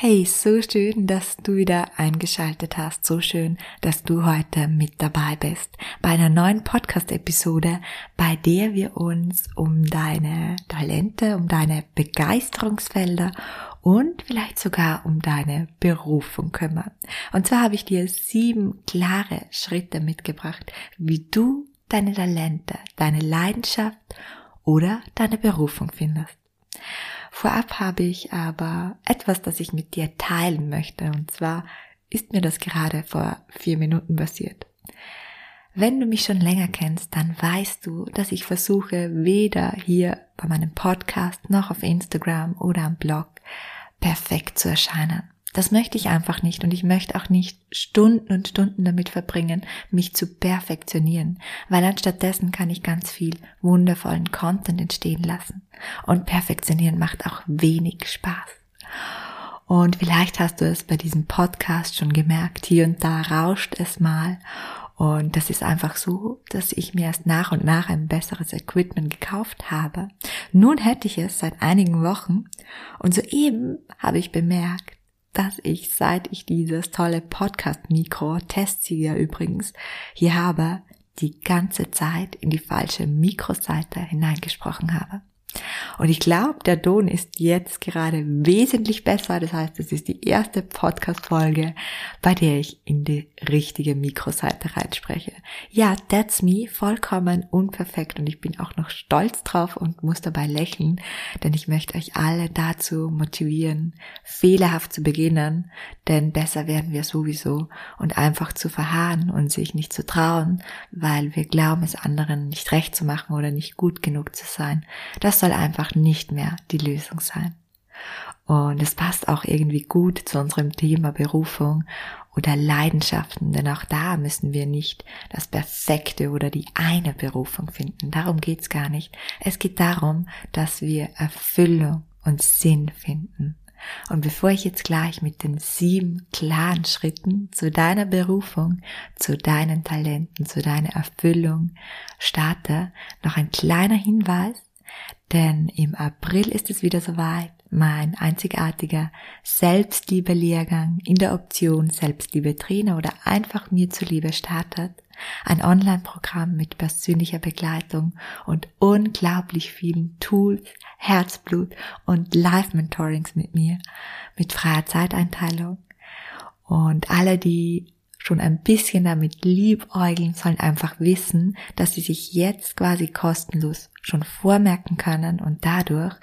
Hey, so schön, dass du wieder eingeschaltet hast. So schön, dass du heute mit dabei bist bei einer neuen Podcast-Episode, bei der wir uns um deine Talente, um deine Begeisterungsfelder und vielleicht sogar um deine Berufung kümmern. Und zwar habe ich dir sieben klare Schritte mitgebracht, wie du deine Talente, deine Leidenschaft oder deine Berufung findest. Vorab habe ich aber etwas, das ich mit dir teilen möchte. Und zwar ist mir das gerade vor vier Minuten passiert. Wenn du mich schon länger kennst, dann weißt du, dass ich versuche, weder hier bei meinem Podcast noch auf Instagram oder am Blog perfekt zu erscheinen. Das möchte ich einfach nicht und ich möchte auch nicht Stunden und Stunden damit verbringen, mich zu perfektionieren, weil anstattdessen kann ich ganz viel wundervollen Content entstehen lassen. Und perfektionieren macht auch wenig Spaß. Und vielleicht hast du es bei diesem Podcast schon gemerkt, hier und da rauscht es mal. Und das ist einfach so, dass ich mir erst nach und nach ein besseres Equipment gekauft habe. Nun hätte ich es seit einigen Wochen und soeben habe ich bemerkt, dass ich, seit ich dieses tolle Podcast-Mikro, Testsieger übrigens, hier habe, die ganze Zeit in die falsche Mikroseite hineingesprochen habe. Und ich glaube, der Ton ist jetzt gerade wesentlich besser. Das heißt, es ist die erste Podcast-Folge, bei der ich in die richtige Mikroseite reinspreche. Ja, that's me, vollkommen unperfekt und ich bin auch noch stolz drauf und muss dabei lächeln, denn ich möchte euch alle dazu motivieren, fehlerhaft zu beginnen, denn besser werden wir sowieso und einfach zu verharren und sich nicht zu trauen, weil wir glauben, es anderen nicht recht zu machen oder nicht gut genug zu sein. Das soll einfach nicht mehr die Lösung sein. Und es passt auch irgendwie gut zu unserem Thema Berufung oder Leidenschaften, denn auch da müssen wir nicht das Perfekte oder die eine Berufung finden. Darum geht's gar nicht. Es geht darum, dass wir Erfüllung und Sinn finden. Und bevor ich jetzt gleich mit den sieben klaren Schritten zu deiner Berufung, zu deinen Talenten, zu deiner Erfüllung starte, noch ein kleiner Hinweis, denn im April ist es wieder soweit. Mein einzigartiger Selbstliebe-Lehrgang in der Option Selbstliebe Trainer oder einfach mir zuliebe startet. Ein Online-Programm mit persönlicher Begleitung und unglaublich vielen Tools, Herzblut und Live-Mentorings mit mir, mit freier Zeiteinteilung. Und alle, die schon ein bisschen damit liebäugeln, sollen einfach wissen, dass sie sich jetzt quasi kostenlos schon vormerken können und dadurch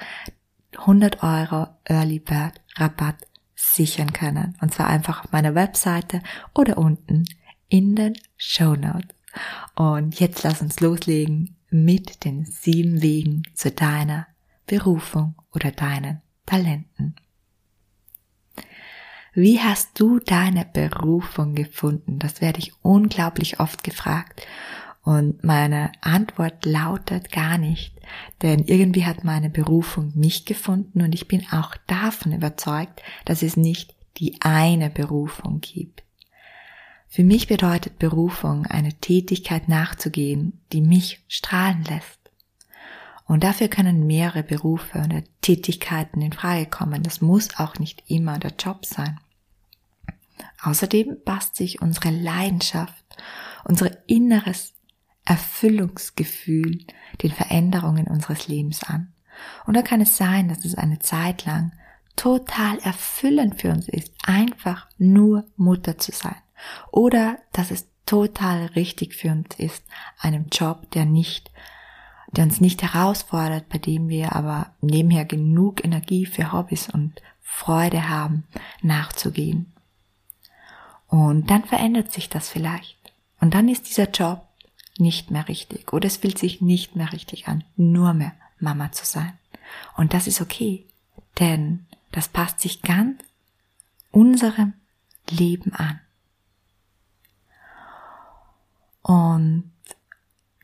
100 Euro Early Bird Rabatt sichern können. Und zwar einfach auf meiner Webseite oder unten in den Show Notes. Und jetzt lass uns loslegen mit den sieben Wegen zu deiner Berufung oder deinen Talenten. Wie hast du deine Berufung gefunden? Das werde ich unglaublich oft gefragt. Und meine Antwort lautet gar nicht, denn irgendwie hat meine Berufung mich gefunden und ich bin auch davon überzeugt, dass es nicht die eine Berufung gibt. Für mich bedeutet Berufung, eine Tätigkeit nachzugehen, die mich strahlen lässt. Und dafür können mehrere Berufe oder Tätigkeiten in Frage kommen. Das muss auch nicht immer der Job sein. Außerdem passt sich unsere Leidenschaft, unser inneres Erfüllungsgefühl den Veränderungen unseres Lebens an. Und da kann es sein, dass es eine Zeit lang total erfüllend für uns ist, einfach nur Mutter zu sein. Oder dass es total richtig für uns ist, einem Job, der nicht, der uns nicht herausfordert, bei dem wir aber nebenher genug Energie für Hobbys und Freude haben, nachzugehen. Und dann verändert sich das vielleicht. Und dann ist dieser Job nicht mehr richtig oder es fühlt sich nicht mehr richtig an, nur mehr Mama zu sein. Und das ist okay, denn das passt sich ganz unserem Leben an. Und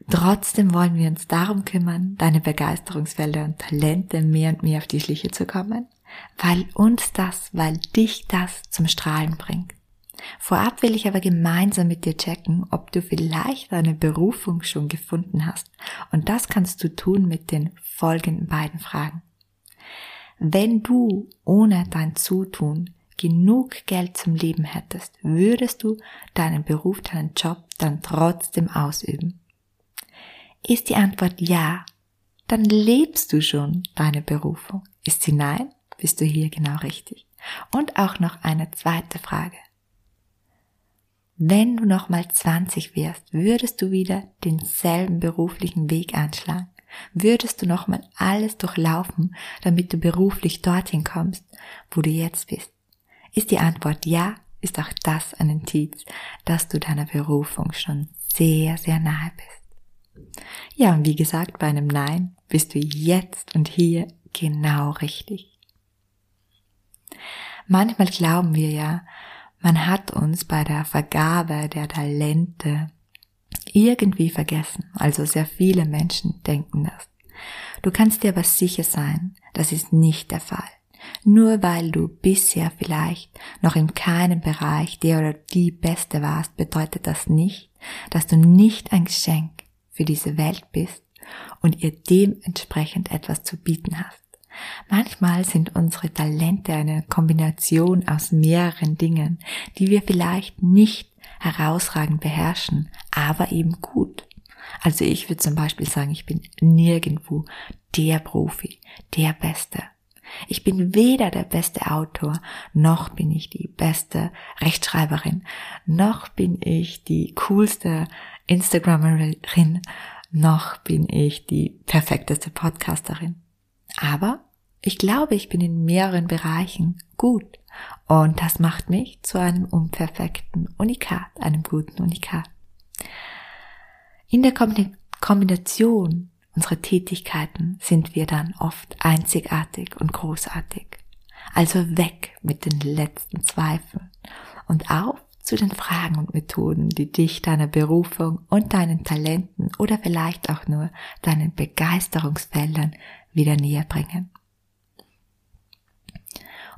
trotzdem wollen wir uns darum kümmern, deine Begeisterungsfelder und Talente mehr und mehr auf die Schliche zu kommen, weil uns das, weil dich das zum Strahlen bringt. Vorab will ich aber gemeinsam mit dir checken, ob du vielleicht deine Berufung schon gefunden hast. Und das kannst du tun mit den folgenden beiden Fragen. Wenn du ohne dein Zutun genug Geld zum Leben hättest, würdest du deinen Beruf, deinen Job dann trotzdem ausüben? Ist die Antwort ja, dann lebst du schon deine Berufung. Ist sie nein, bist du hier genau richtig. Und auch noch eine zweite Frage. Wenn du nochmal 20 wärst, würdest du wieder denselben beruflichen Weg einschlagen? Würdest du nochmal alles durchlaufen, damit du beruflich dorthin kommst, wo du jetzt bist? Ist die Antwort ja, ist auch das ein Indiz, dass du deiner Berufung schon sehr, sehr nahe bist. Ja, und wie gesagt, bei einem Nein bist du jetzt und hier genau richtig. Manchmal glauben wir ja, man hat uns bei der Vergabe der Talente irgendwie vergessen. Also sehr viele Menschen denken das. Du kannst dir aber sicher sein, das ist nicht der Fall. Nur weil du bisher vielleicht noch in keinem Bereich der oder die Beste warst, bedeutet das nicht, dass du nicht ein Geschenk für diese Welt bist und ihr dementsprechend etwas zu bieten hast. Manchmal sind unsere Talente eine Kombination aus mehreren Dingen, die wir vielleicht nicht herausragend beherrschen, aber eben gut. Also ich würde zum Beispiel sagen, ich bin nirgendwo der Profi, der Beste. Ich bin weder der beste Autor, noch bin ich die beste Rechtschreiberin, noch bin ich die coolste Instagramerin, noch bin ich die perfekteste Podcasterin. Aber ich glaube, ich bin in mehreren Bereichen gut. Und das macht mich zu einem unperfekten Unikat, einem guten Unikat. In der Kombination unserer Tätigkeiten sind wir dann oft einzigartig und großartig. Also weg mit den letzten Zweifeln und auf zu den Fragen und Methoden, die dich deiner Berufung und deinen Talenten oder vielleicht auch nur deinen Begeisterungsfeldern wieder näher bringen.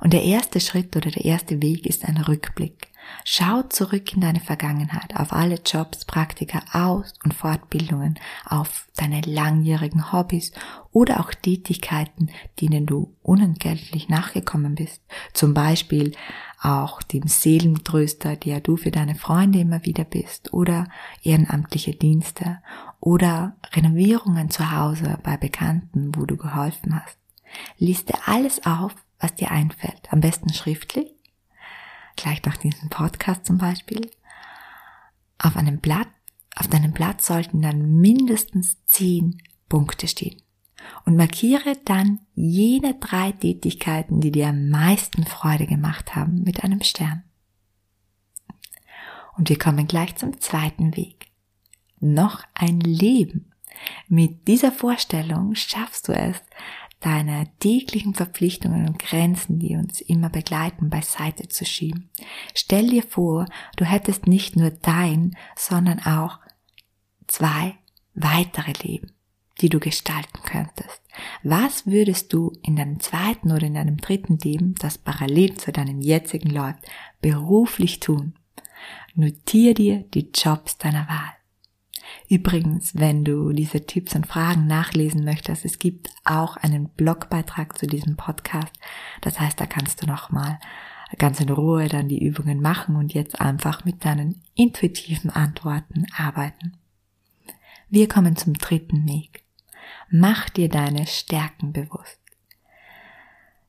Und der erste Schritt oder der erste Weg ist ein Rückblick. Schau zurück in deine Vergangenheit, auf alle Jobs, Praktika, Aus- und Fortbildungen, auf deine langjährigen Hobbys oder auch Tätigkeiten, denen du unentgeltlich nachgekommen bist. Zum Beispiel auch dem Seelentröster, der du für deine Freunde immer wieder bist, oder ehrenamtliche Dienste oder Renovierungen zu Hause bei Bekannten, wo du geholfen hast. Liste alles auf, was dir einfällt. Am besten schriftlich, gleich nach diesem Podcast zum Beispiel. Auf einem Blatt, auf deinem Blatt sollten dann mindestens zehn Punkte stehen. Und markiere dann jene drei Tätigkeiten, die dir am meisten Freude gemacht haben, mit einem Stern. Und wir kommen gleich zum zweiten Weg. Noch ein Leben. Mit dieser Vorstellung schaffst du es, deine täglichen Verpflichtungen und Grenzen, die uns immer begleiten, beiseite zu schieben. Stell dir vor, du hättest nicht nur dein, sondern auch zwei weitere Leben, die du gestalten könntest. Was würdest du in deinem zweiten oder in deinem dritten Leben, das parallel zu deinem jetzigen läuft, beruflich tun? Notier dir die Jobs deiner Wahl. Übrigens, wenn du diese Tipps und Fragen nachlesen möchtest, es gibt auch einen Blogbeitrag zu diesem Podcast. Das heißt, da kannst du nochmal ganz in Ruhe dann die Übungen machen und jetzt einfach mit deinen intuitiven Antworten arbeiten. Wir kommen zum dritten Weg. Mach dir deine Stärken bewusst.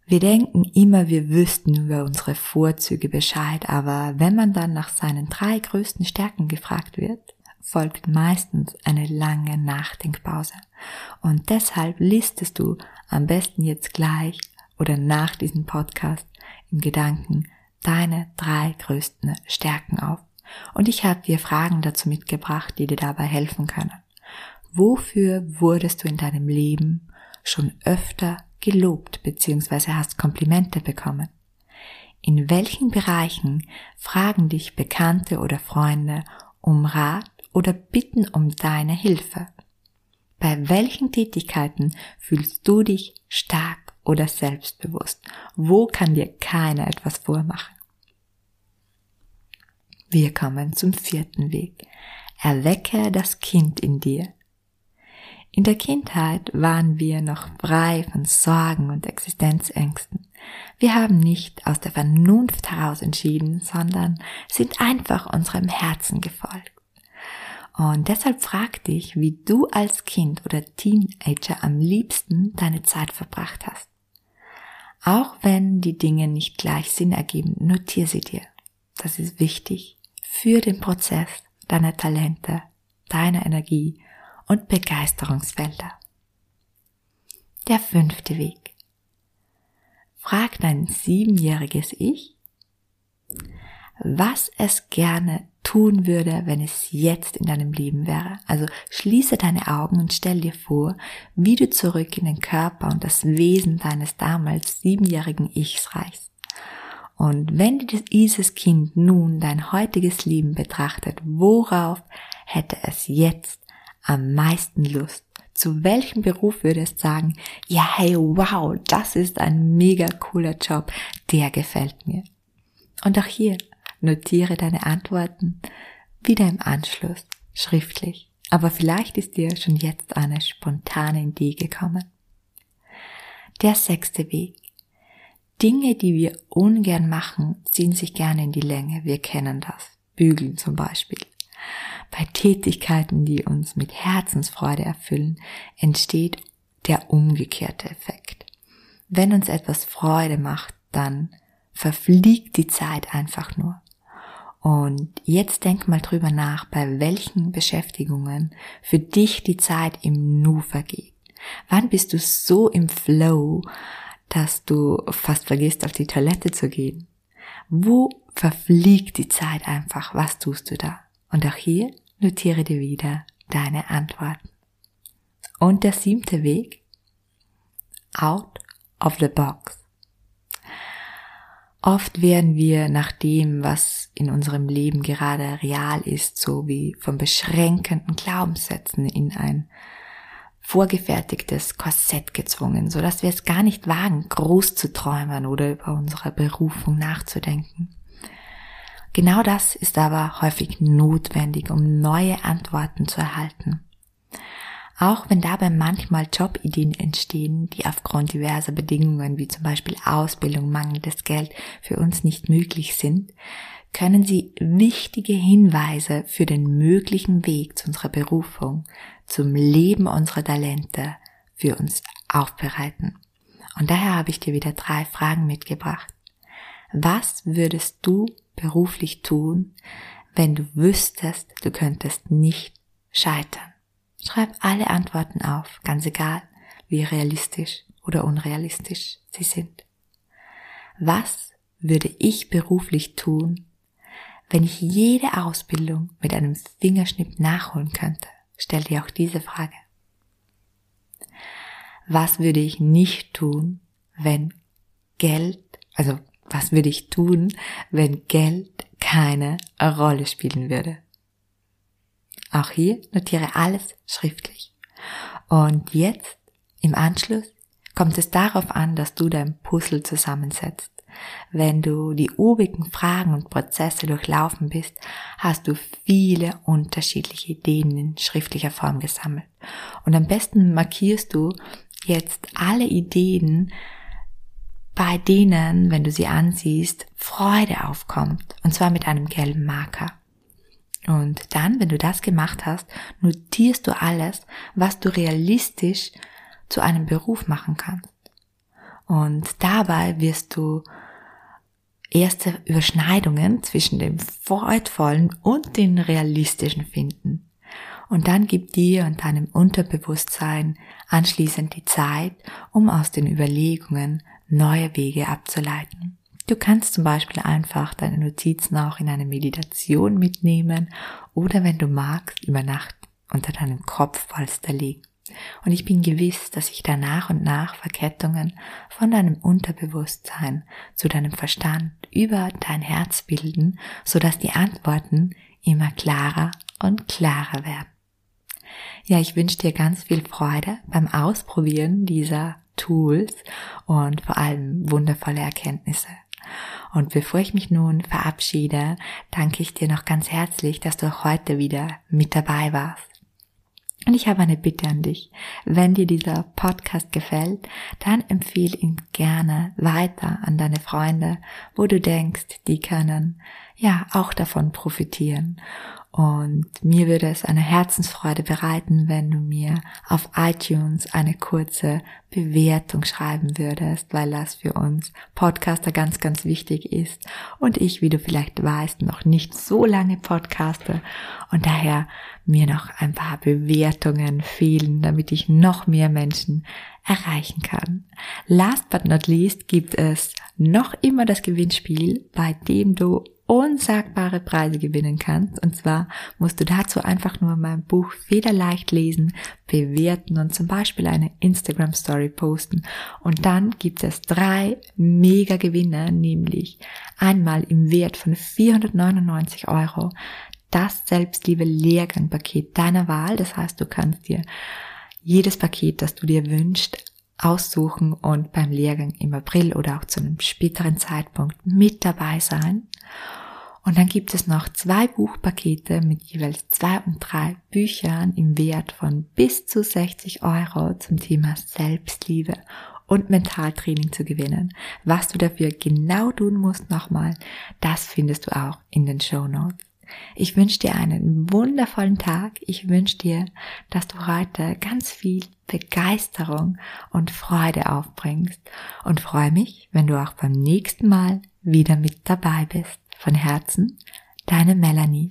Wir denken immer, wir wüssten über unsere Vorzüge Bescheid, aber wenn man dann nach seinen drei größten Stärken gefragt wird, folgt meistens eine lange Nachdenkpause. Und deshalb listest du am besten jetzt gleich oder nach diesem Podcast im Gedanken deine drei größten Stärken auf. Und ich habe dir Fragen dazu mitgebracht, die dir dabei helfen können. Wofür wurdest du in deinem Leben schon öfter gelobt bzw. hast Komplimente bekommen? In welchen Bereichen fragen dich Bekannte oder Freunde um Rat oder bitten um deine Hilfe? Bei welchen Tätigkeiten fühlst du dich stark oder selbstbewusst? Wo kann dir keiner etwas vormachen? Wir kommen zum vierten Weg. Erwecke das Kind in dir. In der Kindheit waren wir noch frei von Sorgen und Existenzängsten. Wir haben nicht aus der Vernunft heraus entschieden, sondern sind einfach unserem Herzen gefolgt. Und deshalb frag dich, wie du als Kind oder Teenager am liebsten deine Zeit verbracht hast. Auch wenn die Dinge nicht gleich Sinn ergeben, notier sie dir. Das ist wichtig für den Prozess deiner Talente, deiner Energie und Begeisterungsfelder. Der fünfte Weg. Frag dein siebenjähriges Ich, was es gerne tun würde, wenn es jetzt in deinem Leben wäre. Also schließe deine Augen und stell dir vor, wie du zurück in den Körper und das Wesen deines damals siebenjährigen Ichs reichst. Und wenn dieses Kind nun dein heutiges Leben betrachtet, worauf hätte es jetzt am meisten Lust? Zu welchem Beruf würde es sagen, ja, hey, wow, das ist ein mega cooler Job, der gefällt mir. Und auch hier notiere deine Antworten wieder im Anschluss, schriftlich. Aber vielleicht ist dir schon jetzt eine spontane Idee gekommen. Der sechste Weg. Dinge, die wir ungern machen, ziehen sich gerne in die Länge. Wir kennen das. Bügeln zum Beispiel. Bei Tätigkeiten, die uns mit Herzensfreude erfüllen, entsteht der umgekehrte Effekt. Wenn uns etwas Freude macht, dann verfliegt die Zeit einfach nur. Und jetzt denk mal drüber nach, bei welchen Beschäftigungen für dich die Zeit im Nu vergeht. Wann bist du so im Flow, dass du fast vergisst, auf die Toilette zu gehen? Wo verfliegt die Zeit einfach? Was tust du da? Und auch hier notiere dir wieder deine Antworten. Und der siebte Weg? Out of the box. Oft werden wir nach dem, was in unserem Leben gerade real ist, so wie von beschränkenden Glaubenssätzen in ein vorgefertigtes Korsett gezwungen, so dass wir es gar nicht wagen, groß zu träumen oder über unsere Berufung nachzudenken. Genau das ist aber häufig notwendig, um neue Antworten zu erhalten. Auch wenn dabei manchmal Jobideen entstehen, die aufgrund diverser Bedingungen wie zum Beispiel Ausbildung, mangelndes Geld für uns nicht möglich sind, können sie wichtige Hinweise für den möglichen Weg zu unserer Berufung, zum Leben unserer Talente für uns aufbereiten. Und daher habe ich dir wieder drei Fragen mitgebracht. Was würdest du beruflich tun, wenn du wüsstest, du könntest nicht scheitern? Schreib alle Antworten auf, ganz egal, wie realistisch oder unrealistisch sie sind. Was würde ich beruflich tun, wenn ich jede Ausbildung mit einem Fingerschnipp nachholen könnte? Stell dir auch diese Frage. Was würde ich nicht tun, wenn Geld, also was würde ich tun, wenn Geld keine Rolle spielen würde? Auch hier notiere alles schriftlich. Und jetzt, im Anschluss, kommt es darauf an, dass du dein Puzzle zusammensetzt. Wenn du die obigen Fragen und Prozesse durchlaufen bist, hast du viele unterschiedliche Ideen in schriftlicher Form gesammelt. Und am besten markierst du jetzt alle Ideen, bei denen, wenn du sie ansiehst, Freude aufkommt. Und zwar mit einem gelben Marker. Und dann, wenn du das gemacht hast, notierst du alles, was du realistisch zu einem Beruf machen kannst. Und dabei wirst du erste Überschneidungen zwischen dem freudvollen und den realistischen finden. Und dann gib dir und deinem Unterbewusstsein anschließend die Zeit, um aus den Überlegungen neue Wege abzuleiten. Du kannst zum Beispiel einfach deine Notizen auch in eine Meditation mitnehmen oder wenn du magst, über Nacht unter deinem Kopfpolster legen. Und ich bin gewiss, dass sich da nach und nach Verkettungen von deinem Unterbewusstsein zu deinem Verstand über dein Herz bilden, sodass die Antworten immer klarer und klarer werden. Ja, ich wünsche dir ganz viel Freude beim Ausprobieren dieser Tools und vor allem wundervolle Erkenntnisse. Und bevor ich mich nun verabschiede, danke ich dir noch ganz herzlich, dass du auch heute wieder mit dabei warst. Und ich habe eine Bitte an dich. Wenn dir dieser Podcast gefällt, dann empfehle ihn gerne weiter an deine Freunde, wo du denkst, die können ja auch davon profitieren. Und mir würde es eine Herzensfreude bereiten, wenn du mir auf iTunes eine kurze Bewertung schreiben würdest, weil das für uns Podcaster ganz, ganz wichtig ist. Und ich, wie du vielleicht weißt, noch nicht so lange podcaste und daher mir noch ein paar Bewertungen fehlen, damit ich noch mehr Menschen erreichen kann. Last but not least gibt es noch immer das Gewinnspiel, bei dem du unsagbare Preise gewinnen kannst. Und zwar musst du dazu einfach nur mein Buch Federleicht lesen, bewerten und zum Beispiel eine Instagram Story posten. Und dann gibt es drei mega Gewinne, nämlich einmal im Wert von 499 Euro das Selbstliebe Lehrgangpaket deiner Wahl. Das heißt, du kannst dir jedes Paket, das du dir wünschst, aussuchen und beim Lehrgang im April oder auch zu einem späteren Zeitpunkt mit dabei sein. Und dann gibt es noch zwei Buchpakete mit jeweils zwei und drei Büchern im Wert von bis zu 60 Euro zum Thema Selbstliebe und Mentaltraining zu gewinnen. Was du dafür genau tun musst nochmal, das findest du auch in den Show Notes. Ich wünsche dir einen wundervollen Tag. Ich wünsche dir, dass du heute ganz viel Begeisterung und Freude aufbringst und freue mich, wenn du auch beim nächsten Mal wieder mit dabei bist. Von Herzen, deine Melanie.